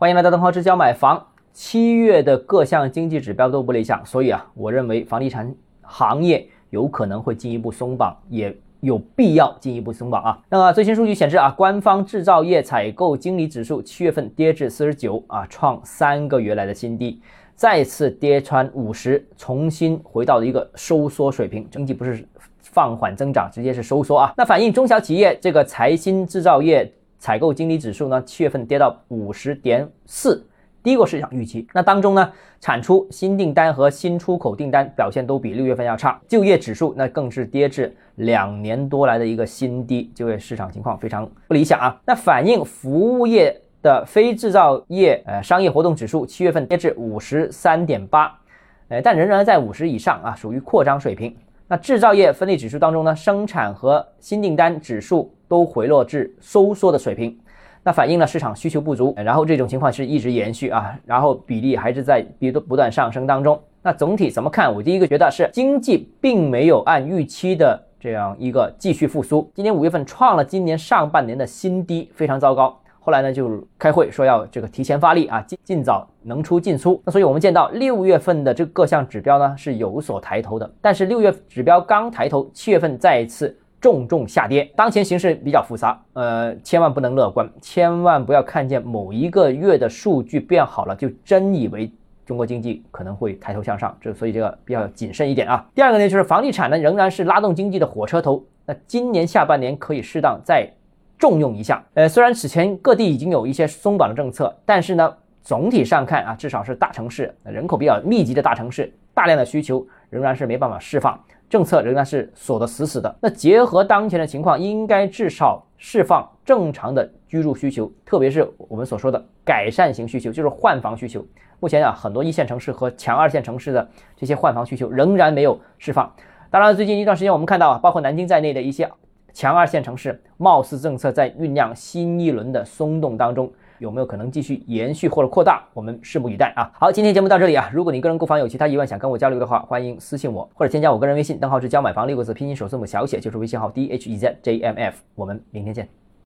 欢迎来到东浩之教买房。七月的各项经济指标都不理想，所以啊，我认为房地产行业有可能会进一步松绑，也有必要进一步松绑啊。那么最新数据显示啊，官方制造业采购经理指数七月份跌至四十九啊，创三个月来的新低，再次跌穿五十，重新回到了一个收缩水平，经济不是放缓增长，直接是收缩啊。那反映中小企业这个财新制造业。采购经理指数呢，七月份跌到五十点四，低过市场预期。那当中呢，产出新订单和新出口订单表现都比六月份要差。就业指数那更是跌至两年多来的一个新低，就业市场情况非常不理想啊。那反映服务业的非制造业呃商业活动指数，七月份跌至五十三点八，呃，但仍然在五十以上啊，属于扩张水平。那制造业分类指数当中呢，生产和新订单指数都回落至收缩的水平，那反映了市场需求不足，然后这种情况是一直延续啊，然后比例还是在比都不断上升当中。那总体怎么看？我第一个觉得是经济并没有按预期的这样一个继续复苏，今年五月份创了今年上半年的新低，非常糟糕。后来呢，就开会说要这个提前发力啊，尽尽早能出尽出。那所以我们见到六月份的这各项指标呢是有所抬头的，但是六月指标刚抬头，七月份再一次重重下跌。当前形势比较复杂，呃，千万不能乐观，千万不要看见某一个月的数据变好了就真以为中国经济可能会抬头向上。这所以这个比较谨慎一点啊。第二个呢，就是房地产呢仍然是拉动经济的火车头，那今年下半年可以适当再。重用一下，呃，虽然此前各地已经有一些松绑的政策，但是呢，总体上看啊，至少是大城市人口比较密集的大城市，大量的需求仍然是没办法释放，政策仍然是锁得死死的。那结合当前的情况，应该至少释放正常的居住需求，特别是我们所说的改善型需求，就是换房需求。目前啊，很多一线城市和强二线城市的这些换房需求仍然没有释放。当然，最近一段时间我们看到啊，包括南京在内的一些。强二线城市貌似政策在酝酿新一轮的松动当中，有没有可能继续延续或者扩大？我们拭目以待啊！好，今天节目到这里啊。如果你个人购房有其他疑问，想跟我交流的话，欢迎私信我或者添加我个人微信，账号是教买房六个字拼音首字母小写，就是微信号 d h e z j m f。我们明天见。